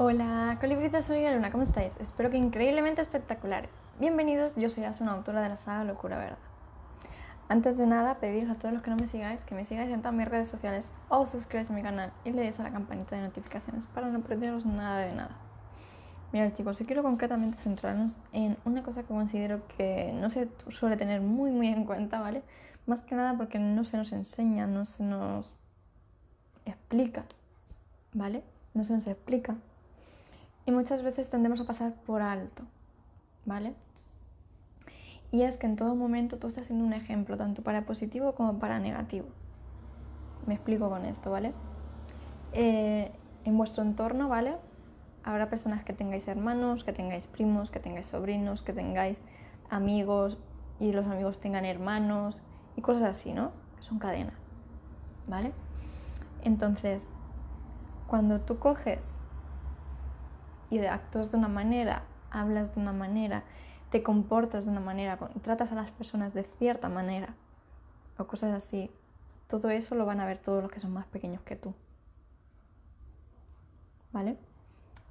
Hola, colibritas, soy Luna, ¿cómo estáis? Espero que increíblemente espectaculares. Bienvenidos, yo soy Asuna, autora de la saga Locura Verdad. Antes de nada, pediros a todos los que no me sigáis que me sigáis en todas mis redes sociales o suscribáis a mi canal y le deis a la campanita de notificaciones para no perderos nada de nada. Mirad chicos, yo quiero concretamente centrarnos en una cosa que considero que no se suele tener muy muy en cuenta, ¿vale? Más que nada porque no se nos enseña, no se nos explica, ¿vale? No se nos explica y muchas veces tendemos a pasar por alto, ¿vale? Y es que en todo momento tú estás siendo un ejemplo, tanto para positivo como para negativo. Me explico con esto, ¿vale? Eh, en vuestro entorno, ¿vale? Habrá personas que tengáis hermanos, que tengáis primos, que tengáis sobrinos, que tengáis amigos y los amigos tengan hermanos y cosas así, ¿no? Son cadenas, ¿vale? Entonces, cuando tú coges y actúas de una manera, hablas de una manera, te comportas de una manera, tratas a las personas de cierta manera o cosas así, todo eso lo van a ver todos los que son más pequeños que tú. ¿Vale?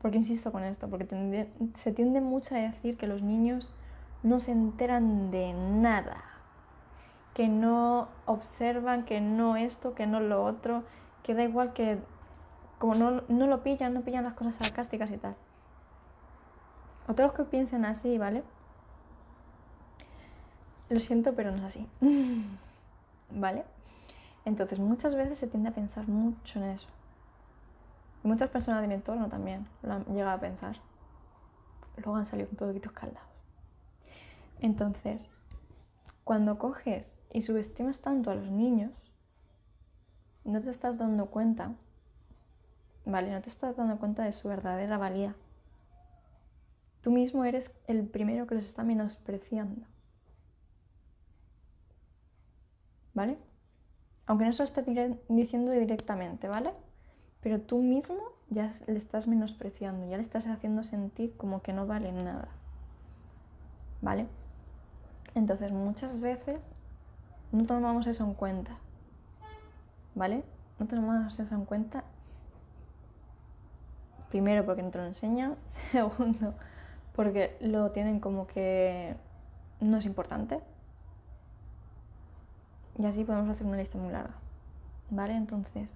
Porque insisto con esto, porque se tiende mucho a decir que los niños no se enteran de nada, que no observan, que no esto, que no lo otro, que da igual que como no, no lo pillan, no pillan las cosas sarcásticas y tal. Otros que piensen así, ¿vale? Lo siento, pero no es así. ¿Vale? Entonces muchas veces se tiende a pensar mucho en eso. Y muchas personas de mi entorno también lo han llegado a pensar. Luego han salido un poquito escaldados. Entonces, cuando coges y subestimas tanto a los niños, no te estás dando cuenta ¿vale? No te estás dando cuenta de su verdadera valía. Tú mismo eres el primero que los está menospreciando. ¿Vale? Aunque no se lo esté diciendo directamente, ¿vale? Pero tú mismo ya le estás menospreciando, ya le estás haciendo sentir como que no vale nada. ¿Vale? Entonces muchas veces no tomamos eso en cuenta. ¿Vale? No tomamos eso en cuenta Primero porque no te lo enseñan, segundo porque lo tienen como que no es importante. Y así podemos hacer una lista muy larga. ¿Vale? Entonces,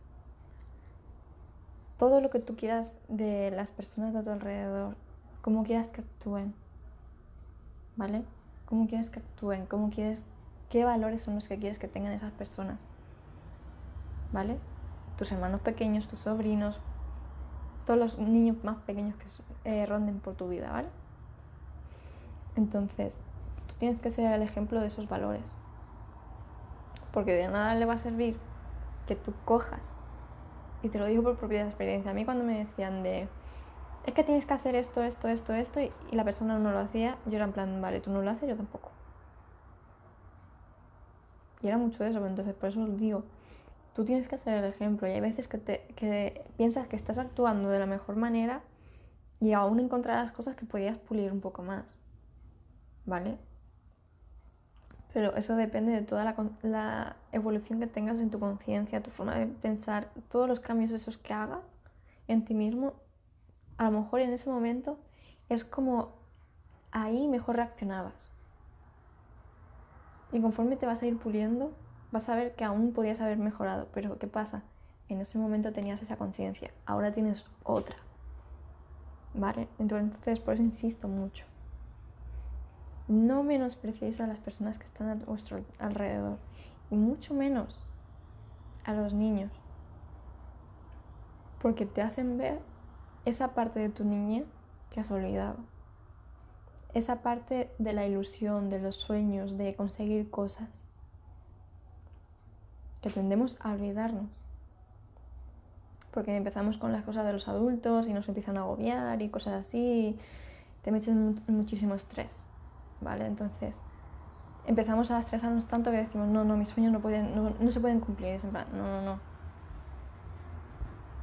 todo lo que tú quieras de las personas de tu alrededor, cómo quieras que actúen, ¿vale? Cómo quieres que actúen, cómo quieres, qué valores son los que quieres que tengan esas personas, ¿vale? Tus hermanos pequeños, tus sobrinos, todos los niños más pequeños que eh, ronden por tu vida, ¿vale? Entonces, tú tienes que ser el ejemplo de esos valores. Porque de nada le va a servir que tú cojas. Y te lo digo por propia experiencia. A mí cuando me decían de, es que tienes que hacer esto, esto, esto, esto, y, y la persona no lo hacía, yo era en plan, vale, tú no lo haces, yo tampoco. Y era mucho eso, entonces por eso os digo, Tú tienes que hacer el ejemplo y hay veces que, te, piensas que estás actuando de la mejor manera y aún encontrarás cosas que podías pulir un poco más. ¿Vale? Pero eso depende de toda la, la evolución que tengas en tu conciencia, tu forma de pensar, todos los cambios esos que hagas en ti mismo. A lo mejor en ese momento es como ahí mejor reaccionabas. Y conforme te vas a ir puliendo, vas a ver que aún podías haber mejorado, pero ¿qué pasa? En ese momento tenías esa conciencia, ahora tienes otra. ¿Vale? Entonces, por eso insisto mucho. No menospreciéis a las personas que están a vuestro alrededor, y mucho menos a los niños, porque te hacen ver esa parte de tu niña que has olvidado. Esa parte de la ilusión, de los sueños, de conseguir cosas que tendemos a olvidarnos. Porque empezamos con las cosas de los adultos y nos empiezan a agobiar y cosas así, te meten muchísimo estrés, ¿vale? Entonces empezamos a estresarnos tanto que decimos, no, no, mis sueños no, pueden, no, se pueden cumplir. Es en plan, no, no, no.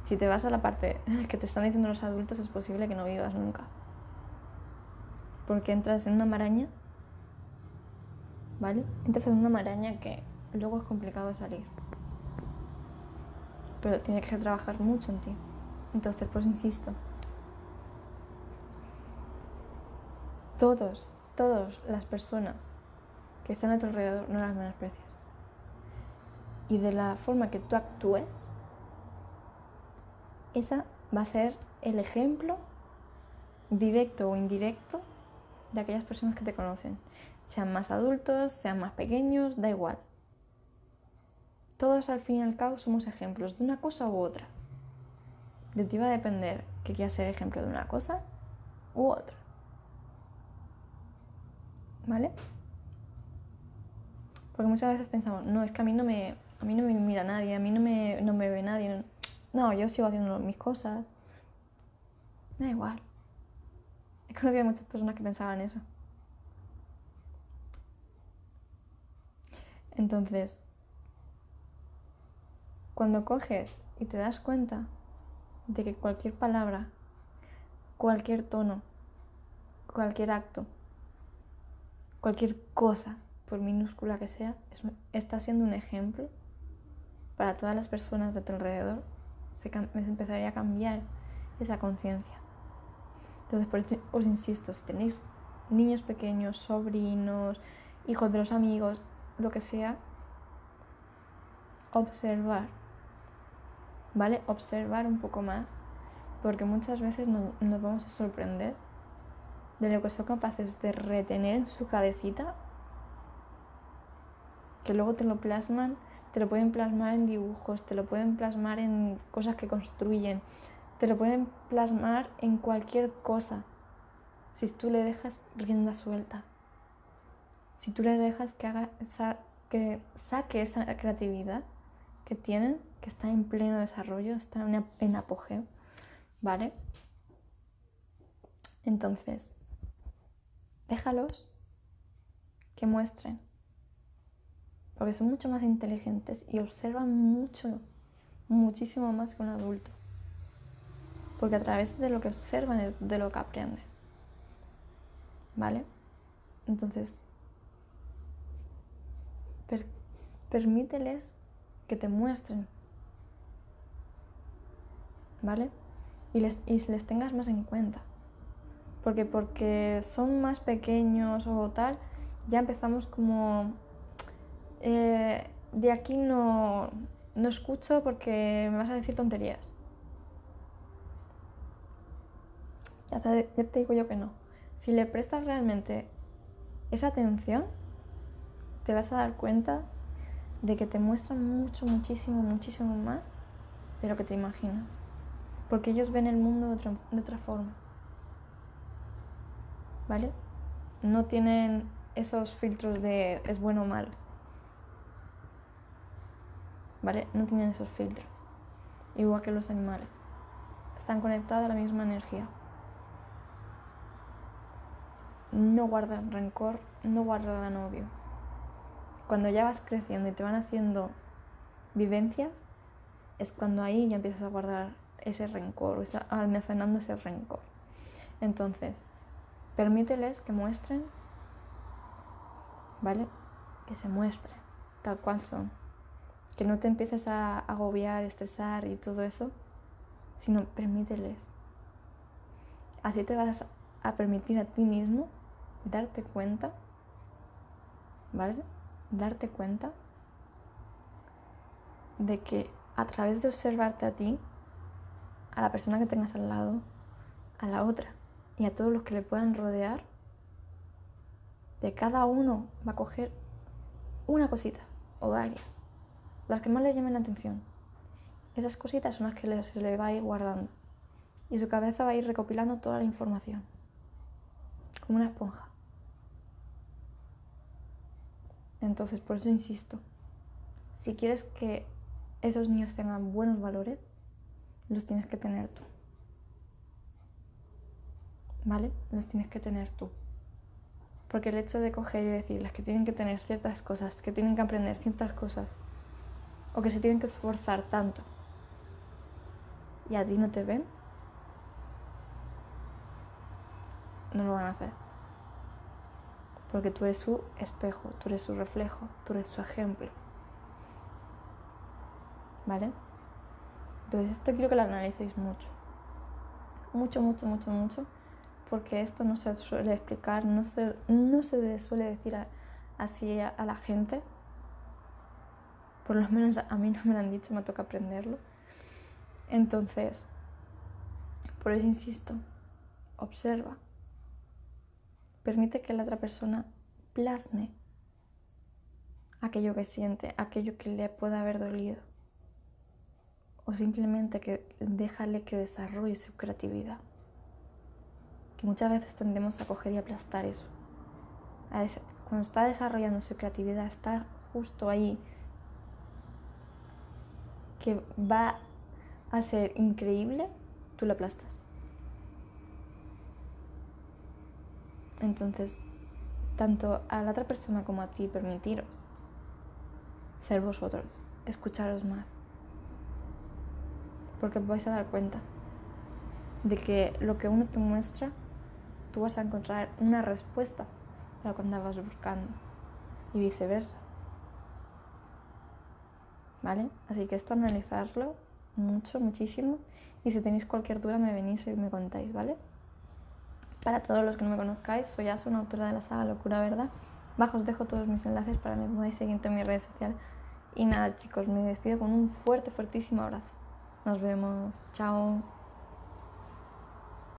Si te vas a la parte que te están diciendo los adultos, es posible que no vivas nunca. Porque entras en una maraña, ¿vale? Entras en una maraña que luego es complicado salir. Pero tienes que trabajar mucho en ti. Entonces, pues insisto. Todos, todas las personas que están a tu alrededor no las menosprecias. Y de la forma que tú actúes, esa va a ser el ejemplo directo o indirecto de aquellas personas que te conocen. Sean más adultos, sean más pequeños, da igual. Todos al fin y al cabo somos ejemplos de una cosa u otra. De ti va a depender que quieras ser ejemplo de una cosa u otra. ¿Vale? Porque muchas veces pensamos, no, es que a mí no me, a mí no me mira nadie, a mí no me, no me ve nadie. No, yo sigo haciendo mis cosas. Da igual. He conocido a muchas personas que pensaban eso. Entonces, cuando coges y te das cuenta de que cualquier palabra, cualquier tono, cualquier acto, cualquier cosa, por minúscula que sea, está siendo un ejemplo para todas las personas de tu alrededor, se empezaría a cambiar esa conciencia. Entonces, por eso os insisto, si tenéis niños pequeños, sobrinos, hijos de los amigos, lo que sea, observar, ¿vale? Observar un poco más, porque muchas veces nos, vamos a sorprender de lo que son capaces de retener en su cabecita, que luego te lo plasman, te lo pueden plasmar en dibujos, te lo pueden plasmar en cosas que construyen, te lo pueden plasmar en cualquier cosa si tú le dejas rienda suelta. Si tú le dejas que haga que saque esa creatividad que tienen, que está en pleno desarrollo, está en apogeo, ¿vale? Entonces, déjalos que muestren, porque son mucho más inteligentes y observan mucho, muchísimo más que un adulto porque a través de lo que observan es de lo que aprenden. ¿Vale? Entonces, permíteles que te muestren. ¿Vale? Y les, y les tengas más en cuenta. Porque porque son más pequeños o tal, ya empezamos como... Eh, de aquí no, no escucho porque me vas a decir tonterías. ya te, digo yo que no. Si le prestas realmente esa atención, te vas a dar cuenta de que te muestran mucho, muchísimo, muchísimo más de lo que te imaginas. Porque ellos ven el mundo de otra, de otra forma. ¿Vale? No tienen esos filtros de es bueno o malo. ¿Vale? No tienen esos filtros. Igual que los animales. Están conectados a la misma energía no guardan rencor, no guardan odio. Cuando ya vas creciendo y te van haciendo vivencias, es cuando ahí ya empiezas a guardar ese rencor, o está almacenando ese rencor. Entonces, permíteles que muestren, ¿vale? Que se muestren tal cual son. Que no te empieces a agobiar, estresar y todo eso, sino permíteles. Así te vas a permitir a ti mismo darte cuenta, ¿vale? Darte cuenta de que a través de observarte a ti, a la persona que tengas al lado, a la otra y a todos los que le puedan rodear, de cada uno va a coger una cosita o varias, las que más le llamen la atención. Esas cositas son las que se le va a ir guardando y su cabeza va a ir recopilando toda la información, como una esponja. Entonces, por eso insisto, si quieres que esos niños tengan buenos valores, los tienes que tener tú. ¿Vale? Los tienes que tener tú. Porque el hecho de coger y decirles que tienen que tener ciertas cosas, que tienen que aprender ciertas cosas, o que se tienen que esforzar tanto, y a ti no te ven, no lo van a hacer porque tú eres su espejo, tú eres su reflejo, tú eres su ejemplo. ¿Vale? Entonces esto quiero que lo analicéis mucho. Mucho, mucho, mucho, mucho. porque esto no se suele explicar, no se, no se le suele decir así a, a la gente. Por lo menos a mí no me lo han dicho, me toca aprenderlo. Entonces, por eso insisto, observa. Permite que la otra persona plasme aquello que siente, aquello que le pueda haber dolido. O simplemente que déjale que desarrolle su creatividad. Que muchas veces tendemos a coger y aplastar eso. Cuando está desarrollando su creatividad, está justo ahí, que va a ser increíble, tú lo aplastas. Entonces, tanto a la otra persona como a ti, permitiros ser vosotros, escucharos más. Porque vais a dar cuenta de que lo que uno te muestra, tú vas a encontrar una respuesta para cuando vas buscando y viceversa. ¿Vale? Así que esto analizarlo mucho, muchísimo. Y si tenéis cualquier duda me venís y me contáis, ¿vale? Para todos los que no me conozcáis, soy Asu, una autora de la saga Locura Verdad. Bajo os dejo todos mis enlaces para que me podáis seguir en mis redes sociales. Y nada chicos, me despido con un fuerte, fuertísimo abrazo. Nos vemos. Chao.